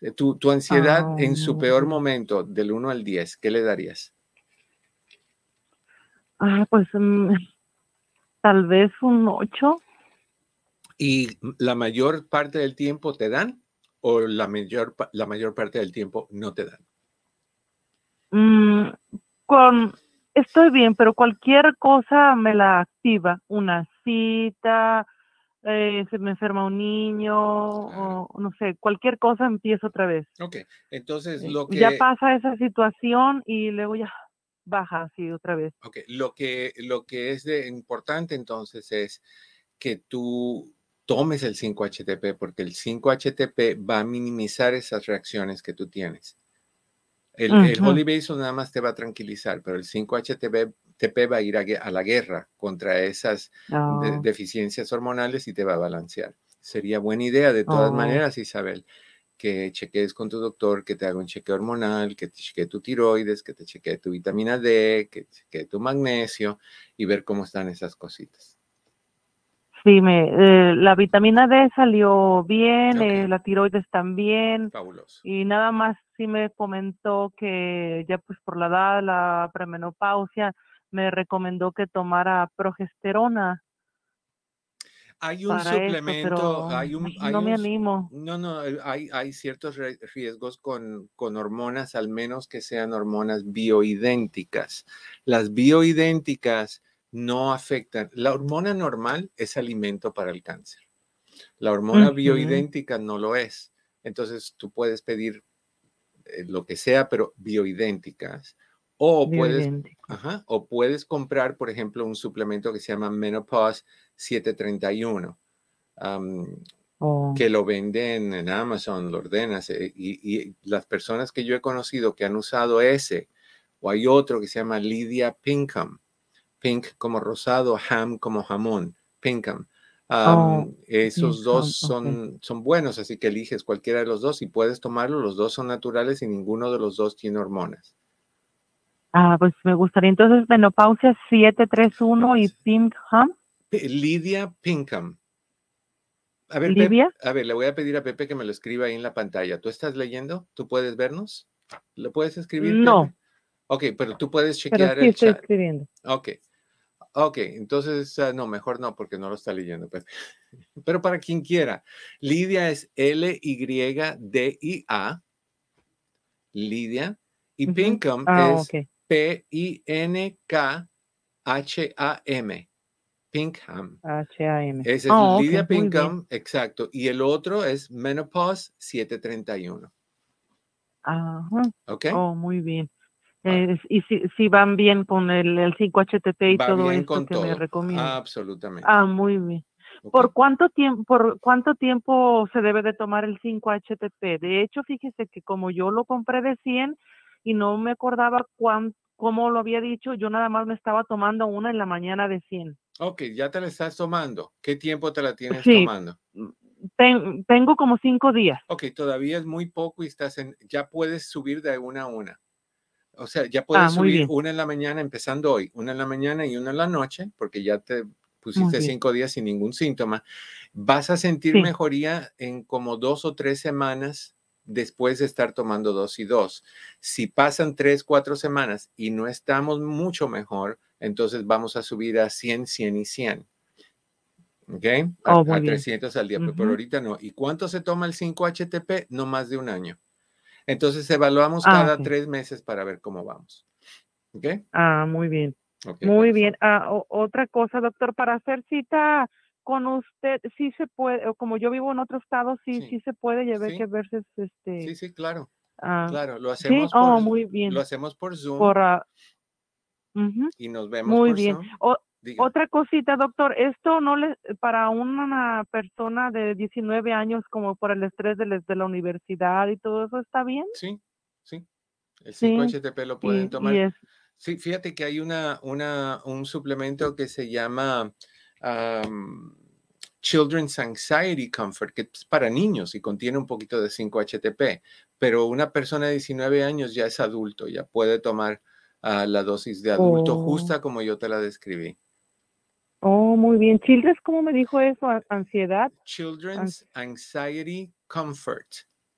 Eh, Tu, tu ansiedad en su peor Ah. momento, del 1 al 10, ¿qué le darías? Ah, pues mm, tal vez un 8. ¿Y la mayor parte del tiempo te dan o la mayor, la mayor parte del tiempo no te dan? Mm, con estoy bien, pero cualquier cosa me la activa. Una cita, eh, se me enferma un niño, o no sé, cualquier cosa empiezo otra vez. Ok, entonces Eh, lo que... Ya pasa esa situación y luego ya baja así otra vez. Ok, lo que, lo que es de importante entonces es que tú tomes el 5-HTP porque el 5-HTP va a minimizar esas reacciones que tú tienes. El, el Ujú. Holy Basil nada más te va a tranquilizar, pero el 5-HTP TP va a ir a, la guerra contra esas de- Ah, deficiencias hormonales y te va a balancear. Sería buena idea de todas Oh. maneras, Isabel, que chequees con tu doctor, que te haga un chequeo hormonal, que te chequee tu tiroides, que te chequee tu vitamina D, que te chequee tu magnesio y ver cómo están esas cositas. Sí, me, eh, la vitamina D salió bien, eh, la tiroides también. Fabuloso. Y nada más sí me comentó que ya pues por la edad, la premenopausia, me recomendó que tomara progesterona Hay un suplemento, hay un, hay no me un animo. no, no, hay, hay ciertos riesgos con, con hormonas, al menos que sean hormonas bioidénticas. Las bioidénticas no afectan. La hormona normal es alimento para el cáncer. La hormona Ujú. bioidéntica no lo es. Entonces tú puedes pedir eh, lo que sea, pero bioidénticas. O puedes, ajá, o puedes comprar, por ejemplo, un suplemento que se llama Menopause 731, am, Oh, que lo venden en Amazon, lo ordenas. eh, y, y las personas que yo he conocido que han usado ese O hay otro que se llama Lydia Pinkham. Pink como rosado, ham como jamón. Pinkham. Oh, esos dos Pinkham, son, son buenos, así que eliges cualquiera de los dos y puedes tomarlo. Los dos son naturales y ninguno de los dos tiene hormonas. Ah, pues me gustaría entonces menopausia 731 y Pinkham. Lydia Pinkham. A ver, ¿Livia? a ver, le voy a pedir a Pepe que me lo escriba ahí en la pantalla. ¿Tú estás leyendo? ¿Tú puedes vernos? ¿Lo puedes escribir? No. Pepe? Ok, pero tú puedes Pero chequear sí el estoy chat. escribiendo. Ok. Ok, entonces, no, mejor no, porque no lo está leyendo. Pero para quien quiera, Lidia es L-Y-D-I-A, Lidia, y. Pinkham Ah, es. P-I-N-K-H-A-M, Pinkham. H-A-M. Ese es Oh, Lidia. Pinkham, exacto. Y el otro es Menopause 731, Ajá. ¿ok? Oh, muy bien. Ah. Eh, y si, si van bien con el, el 5-HTP y Va todo esto que todo. me recomiendan. Absolutamente. Ah, muy bien. ¿ok? ¿Por cuánto tiempo, por cuánto tiempo se debe de tomar el 5-HTP? De hecho, fíjese que como yo lo compré de 100 y no me acordaba cuán, cómo lo había dicho, yo nada más me estaba tomando una en la mañana de 100. Ok, ya te la estás tomando. ¿Qué tiempo te la tienes Sí. tomando? Ten- tengo como cinco días. Ok, todavía es muy poco y estás en, ya puedes subir de una a una. O sea, ya puedes Ah, subir bien. una en la mañana empezando hoy, una en la mañana y una en la noche, porque ya te pusiste cinco días sin ningún síntoma. Vas a sentir Sí. mejoría en como dos o tres semanas después de estar tomando dos y dos. Si pasan tres, cuatro semanas y no estamos mucho mejor, entonces vamos a subir a 100, 100 y 100. ¿Ok? A, Oh, a muy bien. 300 al día, pero por Ujú. ahorita no. ¿Y cuánto se toma el 5-HTP? No más de un año. Entonces evaluamos Ah, cada tres meses para ver cómo vamos. ¿Ok? Ah, muy bien. Muy bien. Ah, o- otra cosa, doctor, para hacer cita con usted, sí se puede, o como yo vivo en otro estado, sí, Sí. sí, se puede, ve Sí. que verse, este, Sí, sí, claro. ah, Claro, lo sí, hacemos oh, por, muy bien, lo hacemos por Zoom por, ah, ujú, y nos vemos muy por bien. Zoom. O- Diga. otra cosita, doctor, esto no le, para una persona de 19 años, como por el estrés de, la- de la universidad y todo eso, ¿está bien? Sí, sí. El Sí, 5-HTP lo pueden Y, tomar. y es, Sí, fíjate que hay una, una, un suplemento que se llama am, Children's Anxiety Comfort, que es para niños y contiene un poquito de 5-HTP, pero una persona de 19 años ya es adulto, ya puede tomar ah, la dosis de adulto Oh. justa como yo te la describí. Oh, muy bien. Childress, ¿cómo me dijo eso? ¿A- ¿Ansiedad? Children's Anxiety Comfort,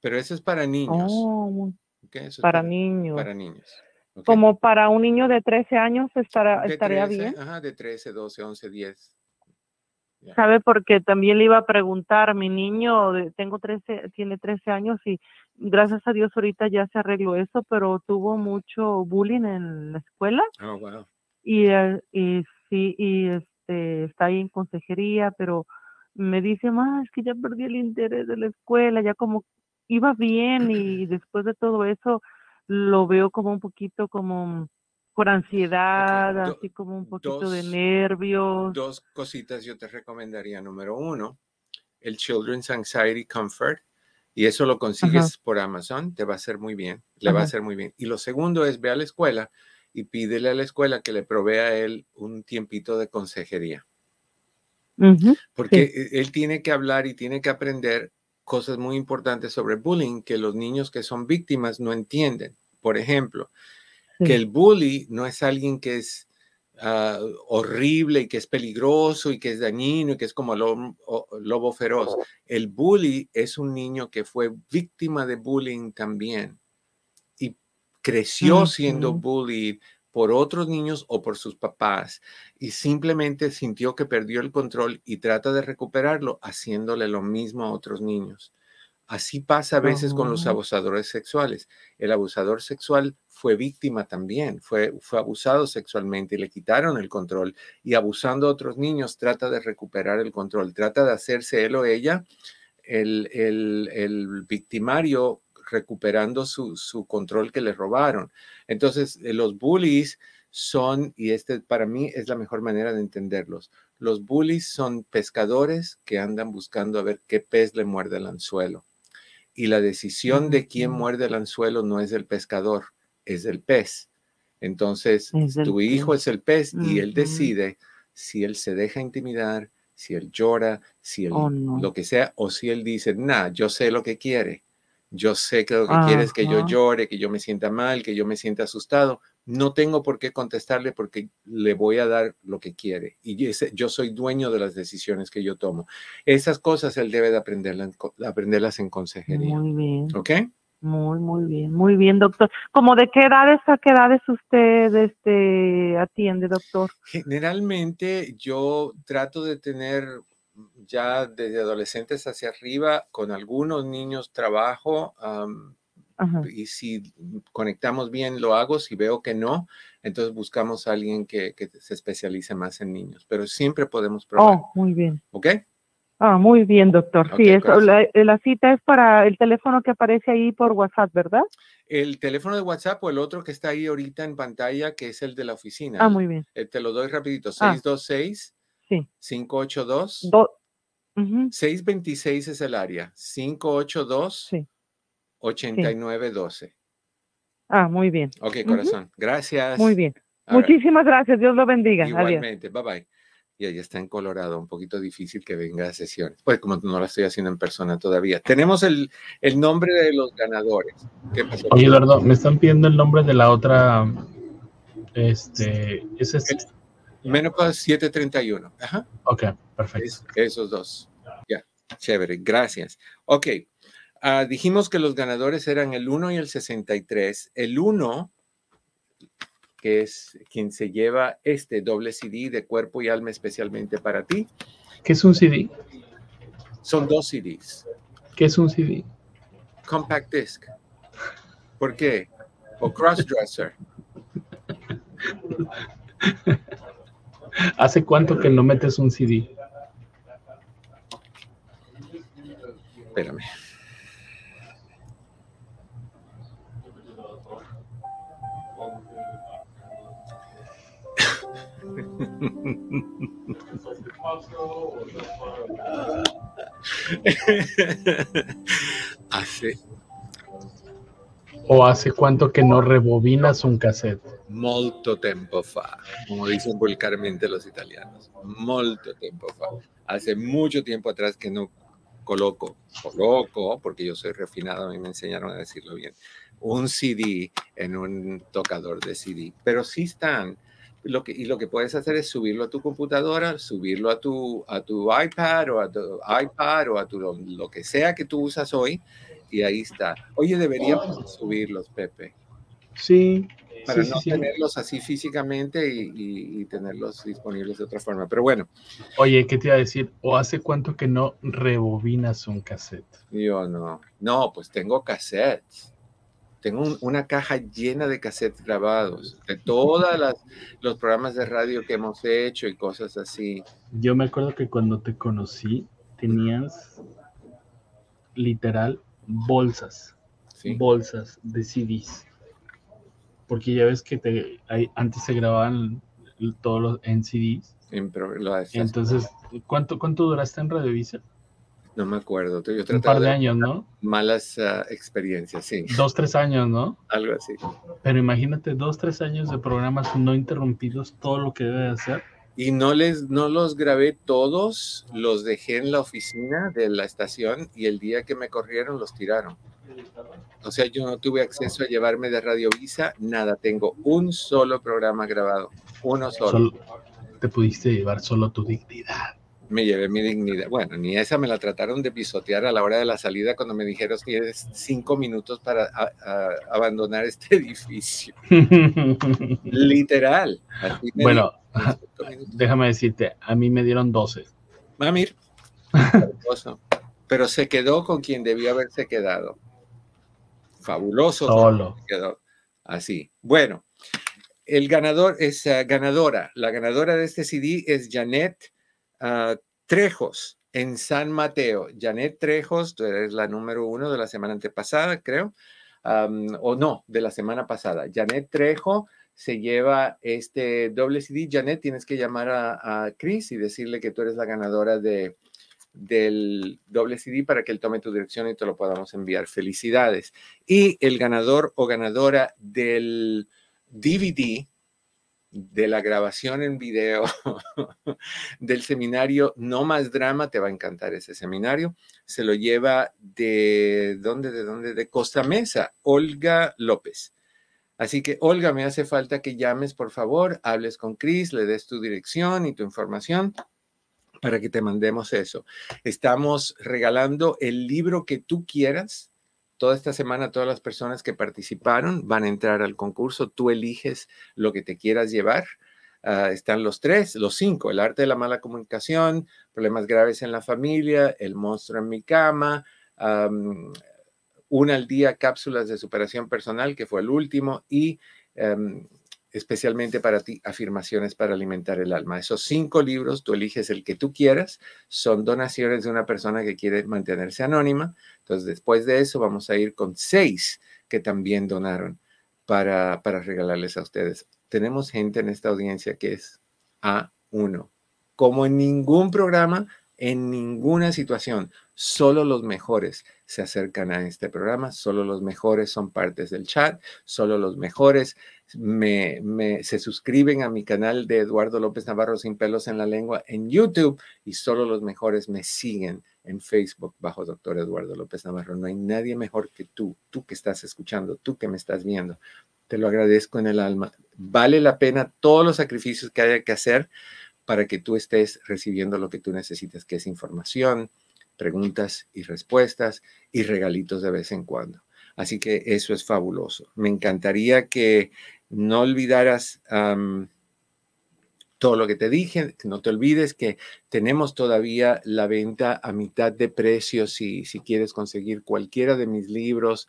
pero eso es para niños. Oh, muy- ¿ok? Eso es para niños. Para niños. Como para un niño de 13 años estará, de estaría 13, bien. Ajá, de 13, 12, 11, 10. Ya. ¿Sabe? Porque también le iba a preguntar, mi niño, tengo 13, tiene 13 años y gracias a Dios ahorita ya se arregló eso, pero tuvo mucho bullying en la escuela Oh, wow. y, eh, y sí, y este, está ahí en consejería, pero me dice, más es que ya perdí el interés de la escuela, ya como iba bien y después de todo eso lo veo como un poquito como por ansiedad, do- así como un poquito de dos- nervios. Dos cositas yo te recomendaría. Número uno, el Children's Anxiety Comfort. Y eso lo consigues por Amazon, te va a hacer muy bien, le va a Ajá. hacer muy bien. Y lo segundo es, ve a la escuela y pídele a la escuela que le provea a él un tiempito de consejería. Porque e- él tiene que hablar y tiene que aprender cosas muy importantes sobre bullying que los niños que son víctimas no entienden. Por ejemplo, sí. que el bully no es alguien que es ah, horrible y que es peligroso y que es dañino y que es como lo- o- lobo feroz. El bully es un niño que fue víctima de bullying también creció siendo bullied por otros niños o por sus papás y simplemente sintió que perdió el control y trata de recuperarlo haciéndole lo mismo a otros niños. Así pasa a veces con los abusadores sexuales. El abusador sexual fue víctima también, fue, fue abusado sexualmente y le quitaron el control y abusando a otros niños trata de recuperar el control, trata de hacerse él o ella el, el- el victimario recuperando su, su control que le robaron. Entonces, eh, los bullies son, y este para mí es la mejor manera de entenderlos, los bullies son pescadores que andan buscando a ver qué pez le muerde el anzuelo. Y la decisión de quién muerde el anzuelo no es del pescador, es del pez. Entonces, Es el tu hijo es el pez y él decide si él se deja intimidar, si él llora, si él Oh, no. lo que sea, o si él dice, nah, yo sé lo que quiere. Yo sé que lo que quiere es que yo llore, que yo me sienta mal, que yo me sienta asustado. No tengo por qué contestarle porque le voy a dar lo que quiere. Y ese- yo soy dueño de las decisiones que yo tomo. Esas cosas él debe de aprenderlas, aprenderlas en consejería. Muy bien, ¿Ok? muy, muy bien, muy bien, doctor. ¿Cómo de qué edades a qué edades usted este, atiende, doctor? Generalmente yo trato de tener ya desde adolescentes hacia arriba, con algunos niños trabajo y si conectamos bien lo hago, si veo que no, entonces buscamos a alguien que, que se especialice más en niños, pero siempre podemos probar, Oh, muy bien. ¿ok? Ah, muy bien, doctor. Sí, eso, corazón. la, la cita es para el teléfono que aparece ahí por WhatsApp, ¿verdad? El teléfono de WhatsApp o el otro que está ahí ahorita en pantalla, que es el de la oficina. Ah, muy bien. Eh, te lo doy rapidito, Ah. 626 Sí. 582 Do- Ujú, 626 es el área, 582 Sí. 8912. Ah, muy bien. Ok, corazón. Gracias. Muy bien. All right. Muchísimas gracias. Dios lo bendiga. Adiós. Igualmente. Bye bye. Y ella está en Colorado, un poquito difícil que venga a sesiones. Pues como no la estoy haciendo en persona todavía. Tenemos el, el nombre de los ganadores. ¿Qué pasó? Oye, Eduardo, me están pidiendo el nombre de la otra. Este, ese es. Menopause 731. Ajá. Ok, perfecto. Es- esos dos. Ya, chévere, gracias. Ok, ah, dijimos que los ganadores eran el 1 y el 63. El 1, que es quien se lleva este doble CD de cuerpo y alma especialmente para ti, ¿Qué es un CD? son dos CDs. ¿Qué es un CD? Compact disc. ¿Por qué? O crossdresser. ¿Hace cuánto que no metes un CD? Espérame. Hace ¿O hace cuánto que no rebobinas un cassette? Molto tempo fa, como dicen vulgarmente los italianos. Molto tempo fa. Hace mucho tiempo atrás que no coloco, coloco, porque yo soy refinado, a mí me enseñaron a decirlo bien, un CD en un tocador de CD. Pero sí están. Lo que, y lo que puedes hacer es subirlo a tu computadora, subirlo a tu, a tu iPad o a tu iPad o a tu, lo, que sea que tú usas hoy, y ahí está. Oye, deberíamos subirlos, Pepe Sí. Para sí, no sí, sí. tenerlos así físicamente y, y- y tenerlos disponibles de otra forma. Pero bueno, Oye, ¿qué te iba a decir? ¿O hace cuánto que no rebobinas un cassette? yo no. No, pues tengo cassettes. Tengo un- una caja llena de cassettes grabados, de todos los programas de radio que hemos hecho y cosas así. Yo me acuerdo que cuando te conocí tenías literal bolsas, bolsas de CDs. Porque ya ves que te, hay- antes se grababan todos los en CDs. En pro- lo- Entonces, ¿cuánto, cuánto duraste en Radiovisa? no me acuerdo. Yo Un par de de años, ¿no? malas ah, experiencias, sí, Dos, tres años, ¿no? algo así. Pero imagínate dos, tres años de programas no interrumpidos, todo lo que debe de hacer. Y no les, no los grabé todos, los dejé en la oficina de la estación y el día que me corrieron los tiraron. O sea, yo no tuve acceso a llevarme de Radio Visa, nada, tengo un solo programa grabado, uno solo. Solo, te pudiste llevar solo tu dignidad. Me llevé mi dignidad. Bueno, ni esa me la trataron de pisotear a la hora de la salida cuando me dijeron que tienes cinco minutos para a- a- abandonar este edificio. Literal. bueno, déjame decirte, a mí me dieron 12. Mamir. Pero se quedó con quien debió haberse quedado. Fabuloso. Solo. así. Bueno, el ganador es ah, ganadora. La ganadora de este CD es Janet ah, Trejos en San Mateo. Janet Trejos, tú eres la número uno de la semana antepasada, creo. O no, de la semana pasada. Janet Trejo se lleva este doble CD. Janet, tienes que llamar a, a Chris y decirle que tú eres la ganadora de, del doble CD para que él tome tu dirección y te lo podamos enviar. Felicidades. Y el ganador o ganadora del DVD de la grabación en video del seminario No Más Drama, te va a encantar ese seminario. Se lo lleva de, ¿dónde, de dónde? De Costa Mesa, Olga López. Así que, Olga, me hace falta que llames, por favor, hables con Chris, le des tu dirección y tu información para que te mandemos eso. Estamos regalando el libro que tú quieras. Toda esta semana todas las personas que participaron van a entrar al concurso. Tú eliges lo que te quieras llevar. Ah, están los tres, los cinco, el arte de la mala comunicación, problemas graves en la familia, el monstruo en mi cama, una al día, cápsulas de superación personal, que fue el último, y em, especialmente para ti, afirmaciones para alimentar el alma. Esos cinco libros, tú eliges el que tú quieras, son donaciones de una persona que quiere mantenerse anónima. Entonces, después de eso, vamos a ir con seis que también donaron para, para regalarles a ustedes. Tenemos gente en esta audiencia que es A1. Como en ningún programa, en ninguna situación, solo los mejores se acercan a este programa, solo los mejores son partes del chat, solo los mejores me, se suscriben a mi canal de Eduardo López Navarro sin pelos en la lengua en YouTube y solo los mejores me siguen en Facebook bajo Doctor Eduardo López Navarro. No hay nadie mejor que tú, tú que estás escuchando, tú que me estás viendo. Te lo agradezco en el alma. Vale la pena todos los sacrificios que haya que hacer para que tú estés recibiendo lo que tú necesitas, que es información, preguntas y respuestas y regalitos de vez en cuando. Así que eso es fabuloso. Me encantaría que no olvidaras todo lo que te dije, no te olvides que tenemos todavía la venta a mitad de precio si, si quieres conseguir cualquiera de mis libros,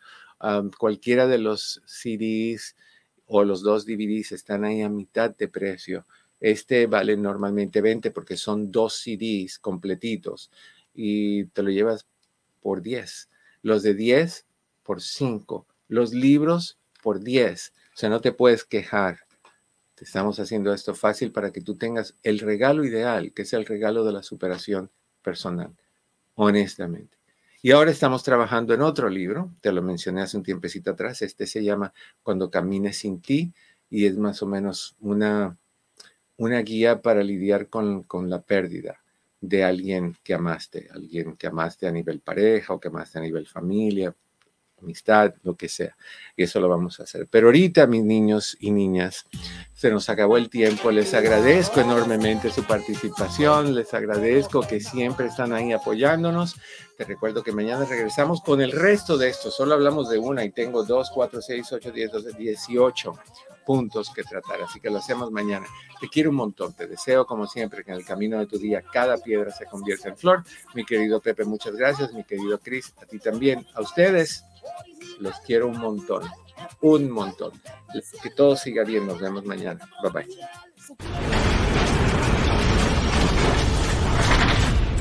cualquiera de los CDs o los dos DVDs están ahí a mitad de precio. Este vale normalmente 20 porque son dos CDs completitos y te lo llevas por 10. Los de 10 por 5. Los libros por 10. O sea, no te puedes quejar. Te estamos haciendo esto fácil para que tú tengas el regalo ideal, que es el regalo de la superación personal, honestamente. Y ahora estamos trabajando en otro libro, te lo mencioné hace un tiempecito atrás, este se llama Cuando camines sin ti y es más o menos una una guía para lidiar con, la pérdida de alguien que amaste, alguien que amaste a nivel pareja o que amaste a nivel familia, amistad, lo que sea. Y eso lo vamos a hacer. Pero ahorita, mis niños y niñas, se nos acabó el tiempo. Les agradezco enormemente su participación. Les agradezco que siempre están ahí apoyándonos. Te recuerdo que mañana regresamos con el resto de esto. Solo hablamos de una y tengo dos, cuatro, seis, ocho, diez, doce, dieciocho puntos que tratar, así que lo hacemos mañana. Te quiero un montón, te deseo como siempre que en el camino de tu día cada piedra se convierta en flor. Mi querido Pepe, muchas gracias, mi querido Cris, a ti también, a ustedes, los quiero un montón, un montón. Que todo siga bien, nos vemos mañana. Bye bye.